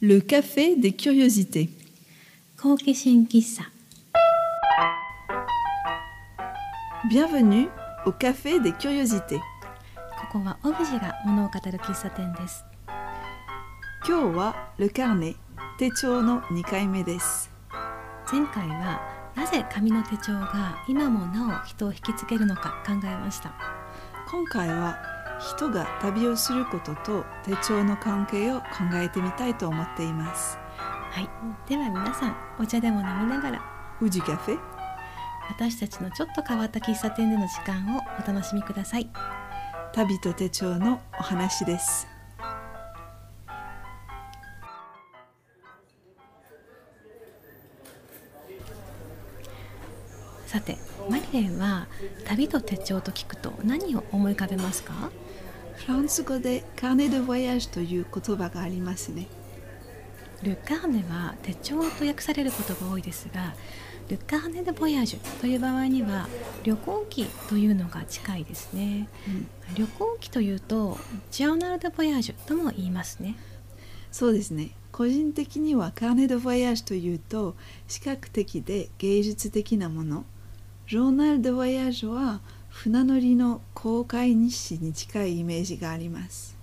Le café des curiosités. 好奇心喫茶 Bienvenue au café des curiosités. ここはオブジェが物を語る喫茶店です今日は Le Carnet 手帳の2回目です。前回はなぜ紙の手帳が今もなお人を引きつけるのか考えました今回は人が旅をすることと手帳の関係を考えてみたいと思っています。はいでは皆さんお茶でも飲みながら Ou du café 私たちのちょっと変わった喫茶店での時間をお楽しみください旅と手帳のお話です。さてマリレンは旅と手帳と聞くと何を思い浮かべますか？フランス語でカーネ・ド・ボヤージュという言葉がありますね。ルカーネは手帳と訳されることが多いですがルカーネ・でボヤージュという場合には旅行記というのが近いですね旅行記というとジャーナル・でボヤージュとも言いますねそうですね。個人的にはカーネ・ド・ボヤージュというと視覚的で芸術的なもの。ジョーナル・ド・ボヤージュは船乗りの公開日誌に近いイメージがあります。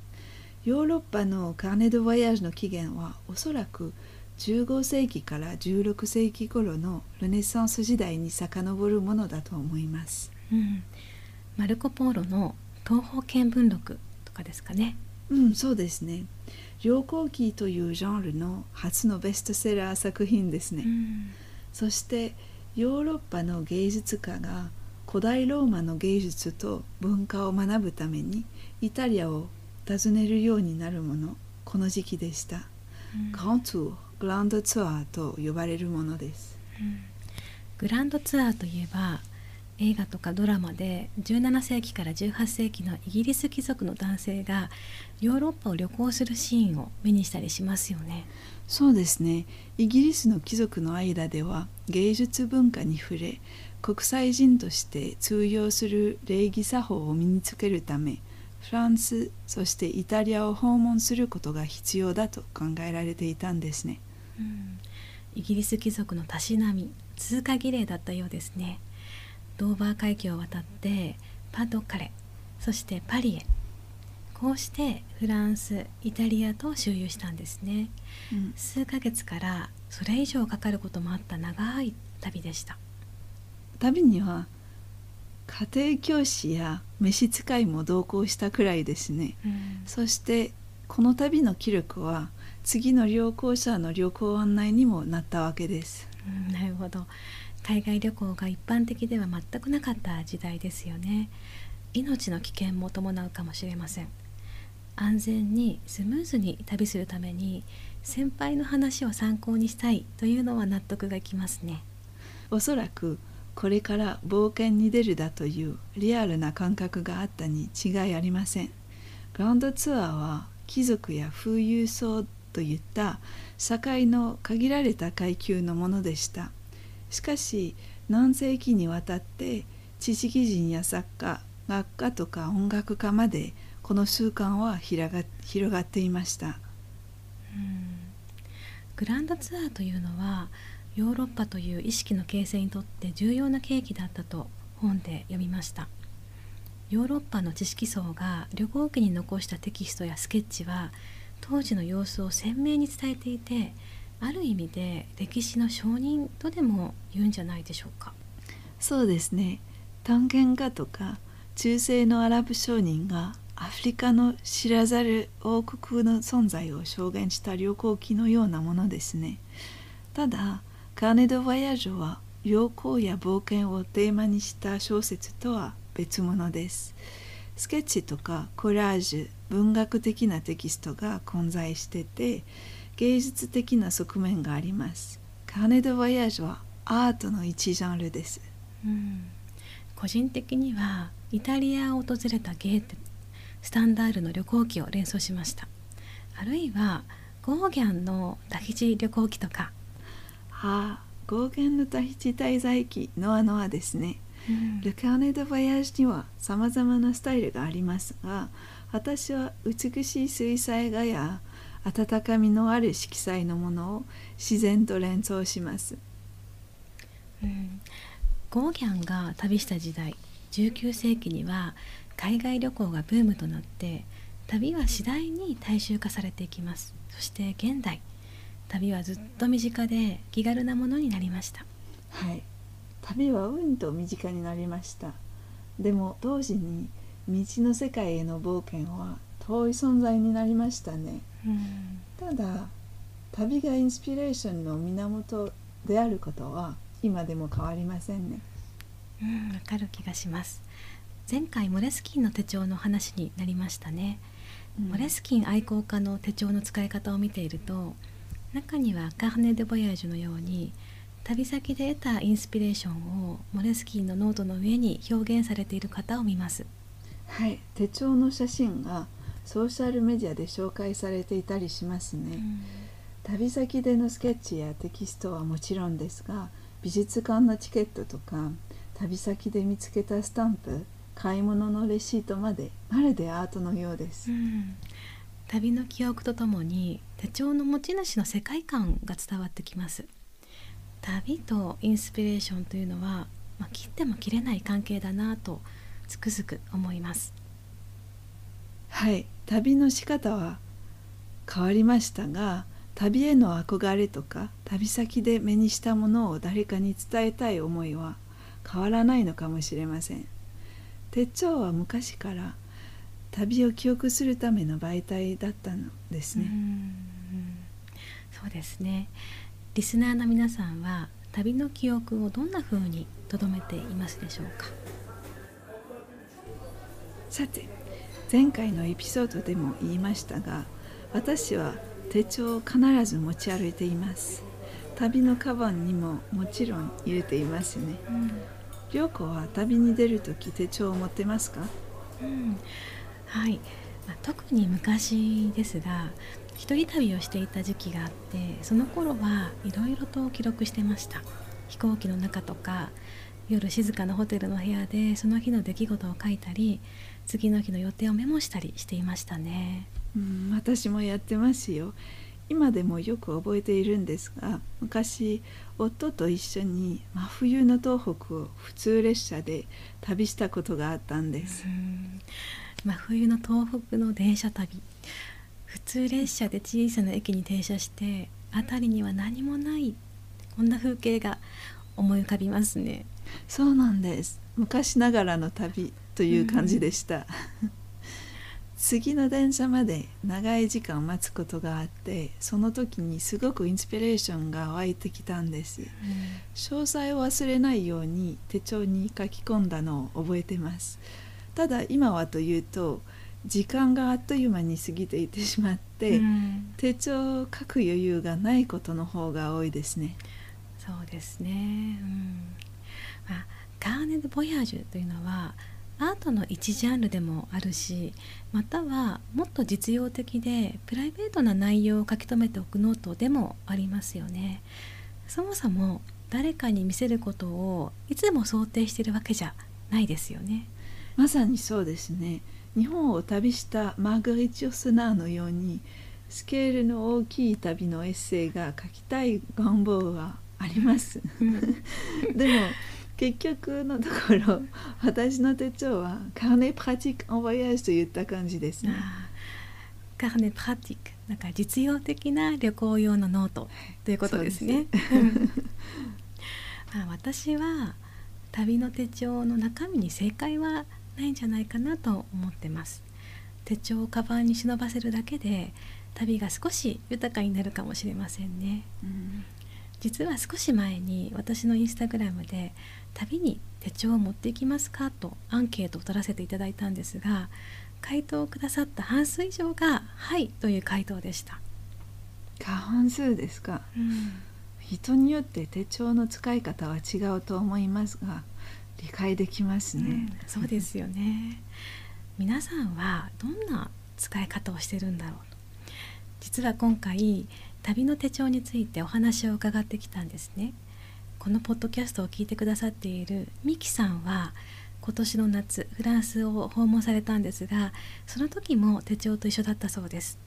ヨーロッパのカーネ・ド・ボヤージュの起源はおそらく15世紀から16世紀頃のルネサンス時代に遡るものだと思います。うんマルコ・ポーロの東方見聞録とかですかねうん、そうですね。旅行記というジャンルの初のベストセラー作品ですね。うんそしてヨーロッパの芸術家が古代ローマの芸術と文化を学ぶためにイタリアを訪ねるようになるものこの時期でした。グランツーグランドツアーと呼ばれるものです。グランドツアーといえば映画とかドラマで17世紀から18世紀のイギリス貴族の男性がヨーロッパを旅行するシーンを目にしたりしますよね。そうですね。イギリスの貴族の間では芸術文化に触れ国際人として通用する礼儀作法を身につけるためフランスそしてイタリアを訪問することが必要だと考えられていたんですね。うんイギリス貴族のたしなみ通過儀礼だったようですね。ドーバー海峡を渡ってパドカレそしてパリへこうしてフランスイタリアと周遊したんですね。うん数ヶ月からそれ以上かかることもあった長い旅でした。旅には家庭教師や召使いも同行したくらいですね。そしてこの旅の記録は次の旅行者の旅行案内にもなったわけです。うんなるほど。海外旅行が一般的では全くなかった時代ですよね。命の危険も伴うかもしれません。安全にスムーズに旅するために先輩の話を参考にしたいというのは納得がいきますね。おそらくこれから冒険に出るだというリアルな感覚があったに違いありません。グランドツアーは貴族や富裕層といった社会の限られた階級のものでした。しかし何世紀にわたって知識人や作家学家とか音楽家までこの習慣は広が広がっていました。グランドツアーというのはヨーロッパという意識の形成にとって重要な契機だったと本で読みました。ヨーロッパの知識層が旅行記に残したテキストやスケッチは当時の様子を鮮明に伝えていてある意味で歴史の証人とでも言うんじゃないでしょうか。そうですね。探検家とか中世のアラブ商人がアフリカの知らざる王国の存在を証言した旅行記のようなものですね。ただカーネ・ド・ヴァヤージュは旅行や冒険をテーマにした小説とは別物です。スケッチとかコラージュ文学的なテキストが混在してて芸術的な側面があります。 Carnet de Voyage はアートの一ジャンルです。うん。個人的にはイタリアを訪れたゲーテスタンダールの旅行記を連想しました。あるいはゴーギャンのタヒチ旅行記とか、ああ、ゴーゲンのタヒチ滞在記ノアノアですね。うんルカーネ・ド・ヴァヤージにはさまざまなスタイルがありますが私は美しい水彩画や温かみのある色彩のものを自然と連想します、うん、ゴーギャンが旅した時代19世紀には海外旅行がブームとなって旅は次第に大衆化されていきますそして現代旅はずっと身近で気軽なものになりました。はい。旅はうんと身近になりました。でも同時に未知の世界への冒険は遠い存在になりましたね、うん、ただ旅がインスピレーションの源であることは今でも変わりませんね。うんわかる気がします。前回モレスキンの手帳の話になりましたね、うん、モレスキン愛好家の手帳の使い方を見ていると中には Carnet de Voyage のように旅先で得たインスピレーションをモレスキンのノートの上に表現されている方を見ます。はい手帳の写真がソーシャルメディアで紹介されていたりしますね、うん、旅先でのスケッチやテキストはもちろんですが美術館のチケットとか旅先で見つけたスタンプ買い物のレシートまでまるでアートのようです、うん、旅の記憶とともに手帳の持ち主の世界観が伝わってきます。旅とインスピレーションというのは、まあ、切っても切れない関係だなとつくづく思います。はい。旅の仕方は変わりましたが旅への憧れとか旅先で目にしたものを誰かに伝えたい思いは変わらないのかもしれません。手帳は昔から旅を記憶するための媒体だったのですね。そうですね。リスナーの皆さんは旅の記憶をどんな風に留めていますでしょうか？さて前回のエピソードでも言いましたが私は手帳を必ず持ち歩いています。旅のカバンにももちろん入れていますね、涼、う、子、ん、は旅に出る時手帳を持ってますか、うん、はい、まあ、特に昔ですが一人旅をしていた時期があってその頃はいろいろと記録してました飛行機の中とか夜静かなホテルの部屋でその日の出来事を書いたり次の日の予定をメモしたりしていましたね。うん、私もやってますよ。今でもよく覚えているんですが昔夫と一緒に真冬の東北を普通列車で旅したことがあったんです。真冬の東北の電車旅。普通列車で小さな駅に停車して辺りには何もないこんな風景が思い浮かびますね。そうなんです。昔ながらの旅という感じでした、うん、次の電車まで長い時間待つことがあってその時にすごくインスピレーションが湧いてきたんです、うん、詳細を忘れないように手帳に書き込んだのを覚えてます。ただ今はというと時間があっという間に過ぎていってしまって、うん、手帳を書く余裕がないことの方が多いですね。そうですね、うん。まあ、 Carnet de Voyage というのはアートの一ジャンルでもあるしまたはもっと実用的でプライベートな内容を書き留めておくノートでもありますよね。そもそも誰かに見せることをいつも想定しているわけじゃないですよね。まさにそうですね。日本を旅したマーガリッチ・オスナーのようにスケールの大きい旅のエッセイが書きたい願望はあります。でも結局のところ 私の手帳はカーネプラティック・オン・ボヤージュといった感じですね。カーネプラティックなんか実用的な旅行用のノートということですね。まあ私は旅の手帳の中身に正解はないんじゃないかなと思ってます。手帳をカバンに忍ばせるだけで旅が少し豊かになるかもしれませんね。うん実は少し前に私のインスタグラムで旅に手帳を持っていきますか？とアンケートを取らせていただいたんですが回答をくださった半数以上が「はい」という回答でした。過半数ですか、うん、人によって手帳の使い方は違うと思いますが理解できますね、うん、そうですよね。皆さんはどんな使い方をしてるんだろうと。実は今回旅の手帳についてお話を伺ってきたんですねこのポッドキャストを聞いてくださっているミキさんは今年の夏フランスを訪問されたんですがその時も手帳と一緒だったそうです。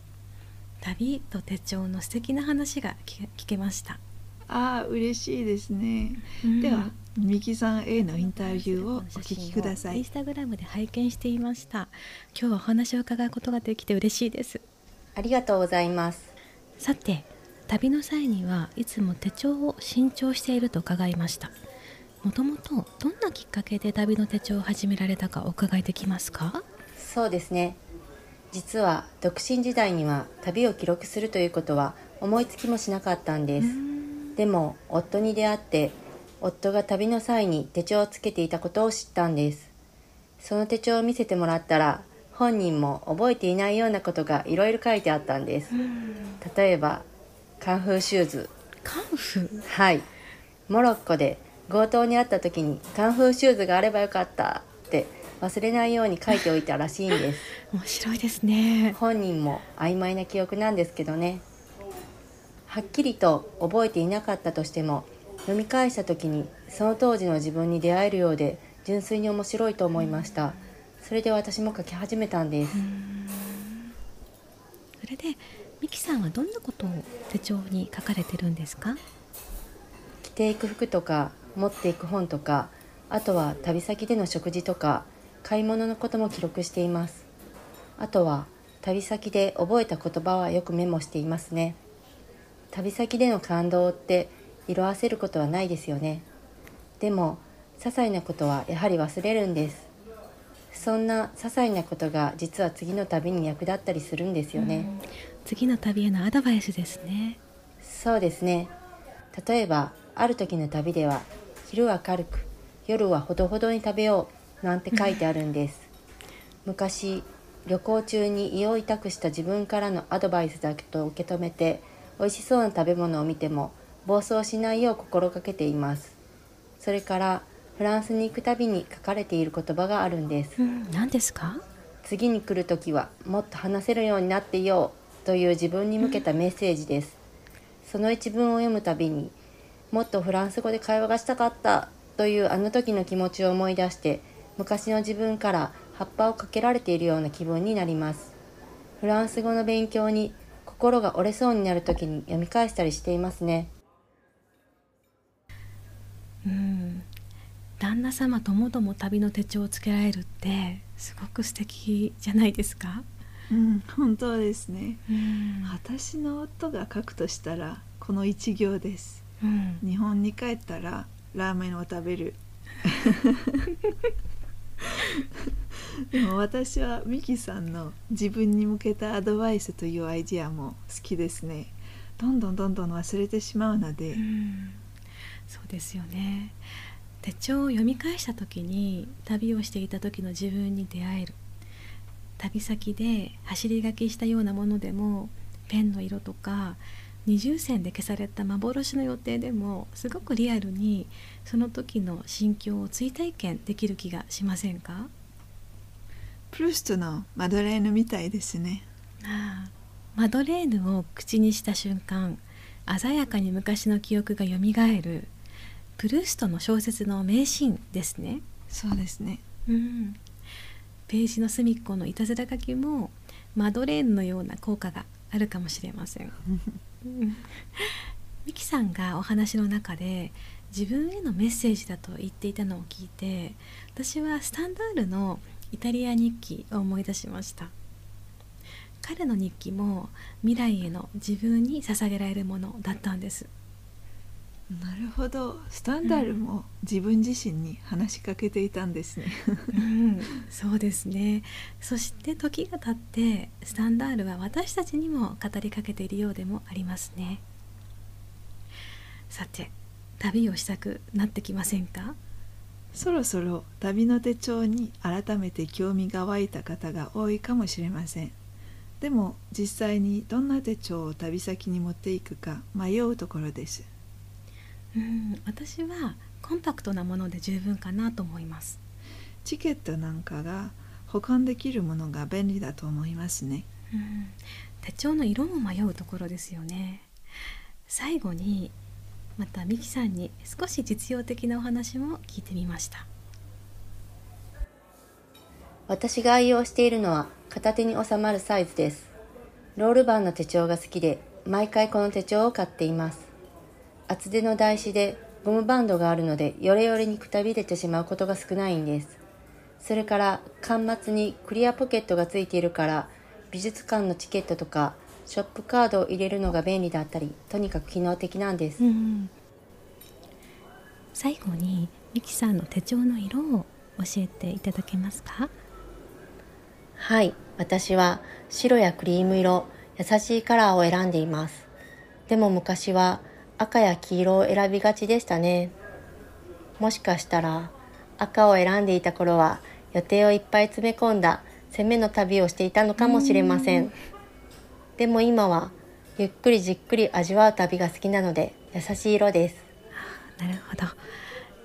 旅と手帳の素敵な話が聞けました。ああ嬉しいですね、うん、ではミキさん A のインタビューをお聞きください。インスタグラムで拝見していました。今日はお話を伺うことができて嬉しいです。ありがとうございます。さて旅の際にはいつも手帳を新調していると伺いました。もともとどんなきっかけで旅の手帳を始められたかお伺いできますか？そうですね。実は独身時代には旅を記録するということは思いつきもしなかったんです。でも夫に出会って夫が旅の際に手帳をつけていたことを知ったんです。その手帳を見せてもらったら本人も覚えていないようなことがいろいろ書いてあったんです。例えばカンフーシューズ。カンフー？はい。モロッコで強盗に遭った時にカンフーシューズがあればよかった。って忘れないように書いておいたらしいんです。面白いですね。本人も曖昧な記憶なんですけどね。はっきりと覚えていなかったとしても読み返した時にその当時の自分に出会えるようで純粋に面白いと思いました。それで私も書き始めたんです。それでミキさんはどんなことを手帳に書かれてるんですか？着ていく服とか持っていく本とかあとは旅先での食事とか買い物のことも記録しています。あとは旅先で覚えた言葉はよくメモしていますね。旅先での感動って色あせることはないですよね。でも些細なことはやはり忘れるんです。そんな些細なことが実は次の旅に役立ったりするんですよね、次の旅へのアドバイスですね。そうですね。例えばある時の旅では昼は軽く夜はほどほどに食べようなんて書いてあるんです。昔旅行中に胃を痛くした自分からのアドバイスだけと受け止めて美味しそうな食べ物を見ても暴走しないよう心がけています。それからフランスに行くたびに書かれている言葉があるんです、うん、何ですか次に来る時はもっと話せるようになっていようという自分に向けたメッセージです、その一文を読むたびにもっとフランス語で会話がしたかったというあの時の気持ちを思い出して昔の自分から葉っぱをかけられているような気分になります。フランス語の勉強に心が折れそうになる時に読み返したりしていますね。うん。旦那様ともども旅の手帳をつけられるってすごく素敵じゃないですか？うん、本当ですね、うん、私の夫が書くとしたらこの一行です、うん、日本に帰ったらラーメンを食べる。でも私はミキさんの自分に向けたアドバイスというアイディアも好きですね。どんどんどんどん忘れてしまうので、うん、そうですよね。手帳を読み返した時に旅をしていた時の自分に出会える旅先で走り書きしたようなものでもペンの色とか二重線で消された幻の予定でもすごくリアルにその時の心境を追体験できる気がしませんか？プルストのマドレーヌみたいですね。ああマドレーヌを口にした瞬間鮮やかに昔の記憶がよみがえるプルーストの小説の名シーンですね。そうですね。うんページの隅っこのいたずら書きもマドレーヌのような効果があるかもしれません。ミキさんがお話の中で自分へのメッセージだと言っていたのを聞いて私はスタンダールのイタリア日記を思い出しました。彼の日記も未来への自分に捧げられるものだったんですなるほど。スタンダールも自分自身に話しかけていたんですね、うん、そうですね。そして時が経ってスタンダールは私たちにも語りかけているようでもありますね。さて旅をしたくなってきませんか？そろそろ旅の手帳に改めて興味が湧いた方が多いかもしれません。でも実際にどんな手帳を旅先に持っていくか迷うところですうん私はコンパクトなもので十分かなと思います。チケットなんかが保管できるものが便利だと思いますね、うん、手帳の色も迷うところですよね。最後にまたミキさんに少し実用的なお話も聞いてみました。私が愛用しているのは片手に収まるサイズです。ロールバンの手帳が好きで毎回この手帳を買っています厚手の台紙でゴムバンドがあるのでヨレヨレにくたびれてしまうことが少ないんです。それから端末にクリアポケットがついているから美術館のチケットとかショップカードを入れるのが便利だったりとにかく機能的なんです、うん。最後にミキさんの手帳の色を教えていただけますか？はい。私は白やクリーム色優しいカラーを選んでいます。でも昔は赤や黄色を選びがちでしたね。もしかしたら赤を選んでいた頃は予定をいっぱい詰め込んだ攻めの旅をしていたのかもしれません。でも今はゆっくりじっくり味わう旅が好きなので優しい色です。なるほど。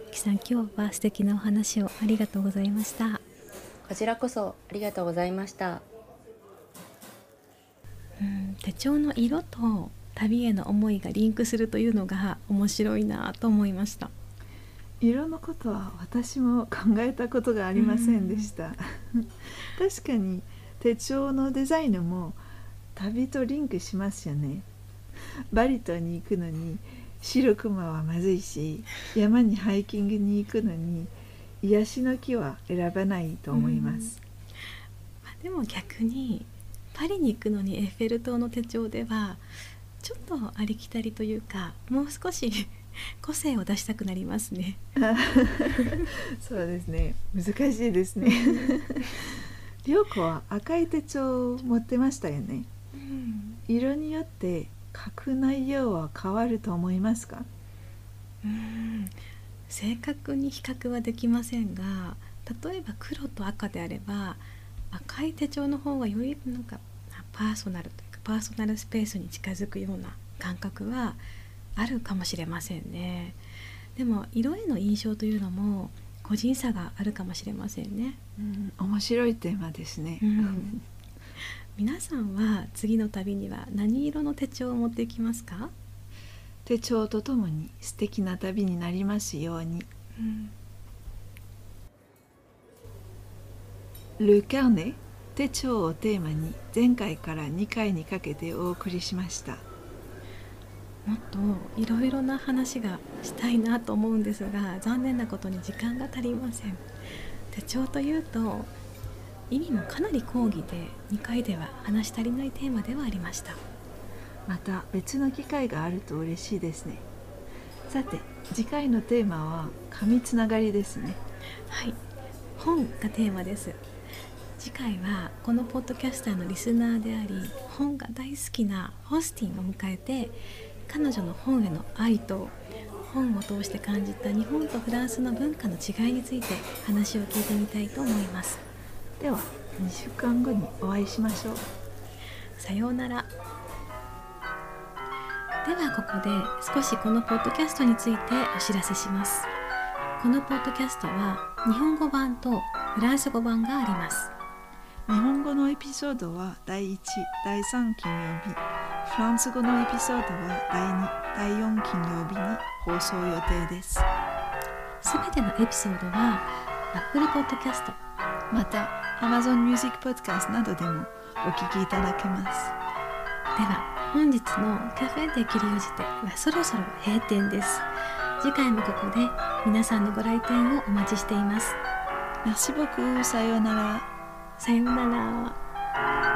ミキさん今日は素敵なお話をありがとうございました。こちらこそありがとうございました。うん手帳の色と旅への思いがリンクするというのが面白いなと思いました。色のことは私も考えたことがありませんでした、確かに手帳のデザインも旅とリンクしますよね。バリ島に行くのに白クマはまずいし山にハイキングに行くのに癒しの木は選ばないと思います、まあでも逆にパリに行くのにエッフェル塔の手帳ではちょっとありきたりというかもう少し 個性を出したくなりますね。そうですね。難しいですね。涼子は赤い手帳を持ってましたよね。うん。色によって書く内容は変わると思いますか？うん。正確に比較はできませんが例えば黒と赤であれば赤い手帳の方がよりなんかパーソナルというかパーソナルスペースに近づくような感覚はあるかもしれませんね。でも色への印象というのも個人差があるかもしれませんね、うん面白いテーマですね、うん。皆さんは次の旅には何色の手帳を持っていきますか、手帳とともに素敵な旅になりますように。うん、Le Carnet 手帳をテーマに前回から2回にかけてお送りしました。もっといろいろな話がしたいなと思うんですが残念なことに時間が足りません。手帳というと意味もかなり講義で2回では話し足りないテーマではありました。また別の機会があると嬉しいですね。さて次回のテーマは紙つながりですね。はい。本がテーマです次回はこのポッドキャスターのリスナーであり本が大好きなホスティンを迎えて彼女の本への愛と本を通して感じた日本とフランスの文化の違いについて話を聞いてみたいと思います。では2週間後にお会いしましょう。さようなら。ではここで少しこのポッドキャストについてお知らせします。このポッドキャストは日本語版とフランス語版があります日本語のエピソードは第1、第3金曜日。フランス語のエピソードは第2、第4金曜日に放送予定です。すべてのエピソードは Apple Podcast また Amazon Music Podcast などでもお聞きいただけます。では本日のカフェで切りおじてはそろそろ閉店です。次回もここで皆さんのご来店をお待ちしています。Merci beaucoup さようならさようなら。